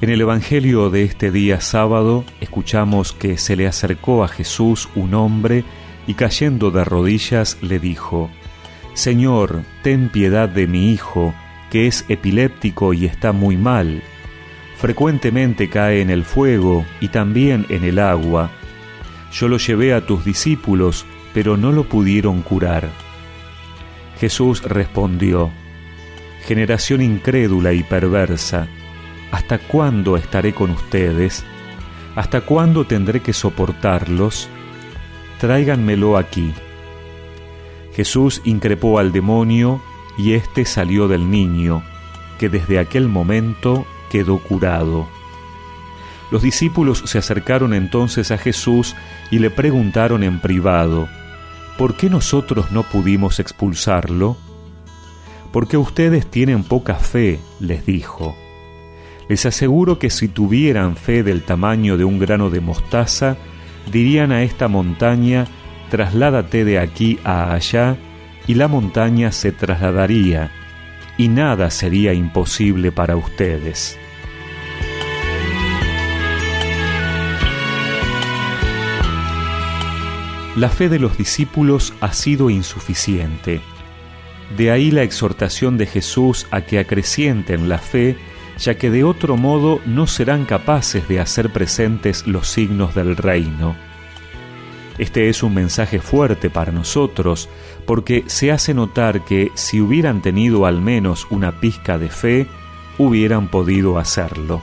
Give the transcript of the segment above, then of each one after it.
En el Evangelio de este día sábado escuchamos que se le acercó a Jesús un hombre y cayendo de rodillas le dijo, Señor, ten piedad de mi hijo, que es epiléptico y está muy mal. Frecuentemente cae en el fuego y también en el agua. Yo lo llevé a tus discípulos, pero no lo pudieron curar. Jesús respondió, Generación incrédula y perversa, ¿Hasta cuándo estaré con ustedes? ¿Hasta cuándo tendré que soportarlos? Tráiganmelo aquí. Jesús increpó al demonio y éste salió del niño, que desde aquel momento quedó curado. Los discípulos se acercaron entonces a Jesús y le preguntaron en privado, ¿por qué nosotros no pudimos expulsarlo? Porque ustedes tienen poca fe, les dijo. Les aseguro que si tuvieran fe del tamaño de un grano de mostaza, dirían a esta montaña, trasládate de aquí a allá, y la montaña se trasladaría, y nada sería imposible para ustedes. La fe de los discípulos ha sido insuficiente. De ahí la exhortación de Jesús a que acrecienten la fe ya que de otro modo no serán capaces de hacer presentes los signos del reino. Este es un mensaje fuerte para nosotros, porque se hace notar que si hubieran tenido al menos una pizca de fe, hubieran podido hacerlo.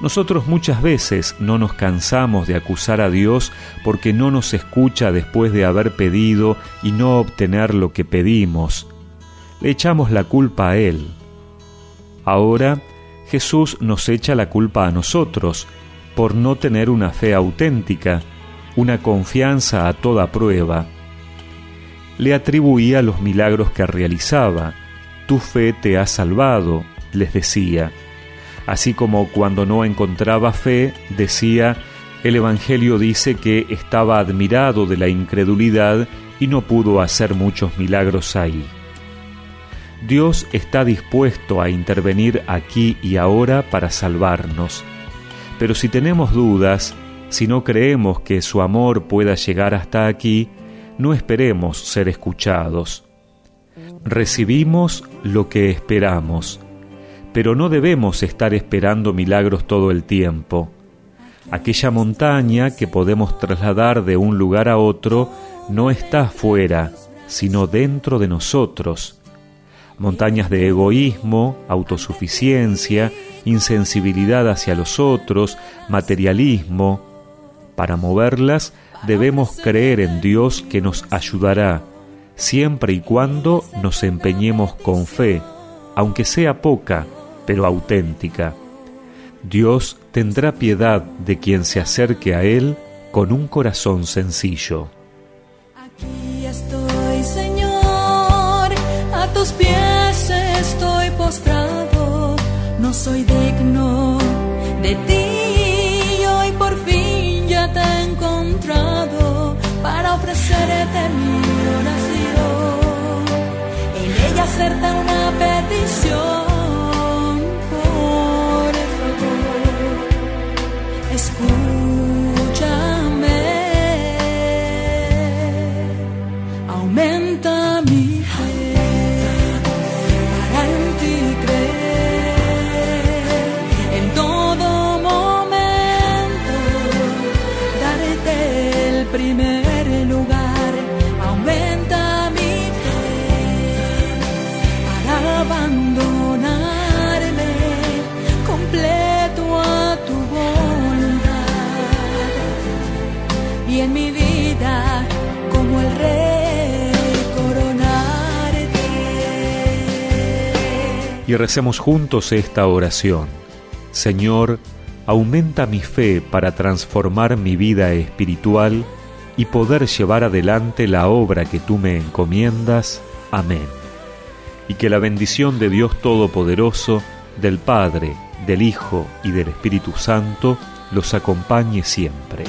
Nosotros muchas veces no nos cansamos de acusar a Dios porque no nos escucha después de haber pedido y no obtener lo que pedimos. Le echamos la culpa a Él, Ahora Jesús nos echa la culpa a nosotros por no tener una fe auténtica, una confianza a toda prueba. Le atribuía los milagros que realizaba. Tu fe te ha salvado, les decía. Así como cuando no encontraba fe, decía, el Evangelio dice que estaba admirado de la incredulidad y no pudo hacer muchos milagros ahí. Dios está dispuesto a intervenir aquí y ahora para salvarnos. Pero si tenemos dudas, si no creemos que su amor pueda llegar hasta aquí, no esperemos ser escuchados. Recibimos lo que esperamos, pero no debemos estar esperando milagros todo el tiempo. Aquella montaña que podemos trasladar de un lugar a otro no está fuera, sino dentro de nosotros montañas de egoísmo, autosuficiencia, insensibilidad hacia los otros, materialismo. Para moverlas debemos creer en Dios que nos ayudará, siempre y cuando nos empeñemos con fe, aunque sea poca, pero auténtica. Dios tendrá piedad de quien se acerque a Él con un corazón sencillo. tus pies ofrecerte mi oración. En ella hacerte una petición, por favor, escúchame. Aumenta mi primer Y recemos juntos esta oración. Señor, aumenta mi fe para transformar mi vida espiritual y poder llevar adelante la obra que tú me encomiendas. Amén. Y que la bendición de Dios Todopoderoso, del Padre, del Hijo y del Espíritu Santo los acompañe siempre.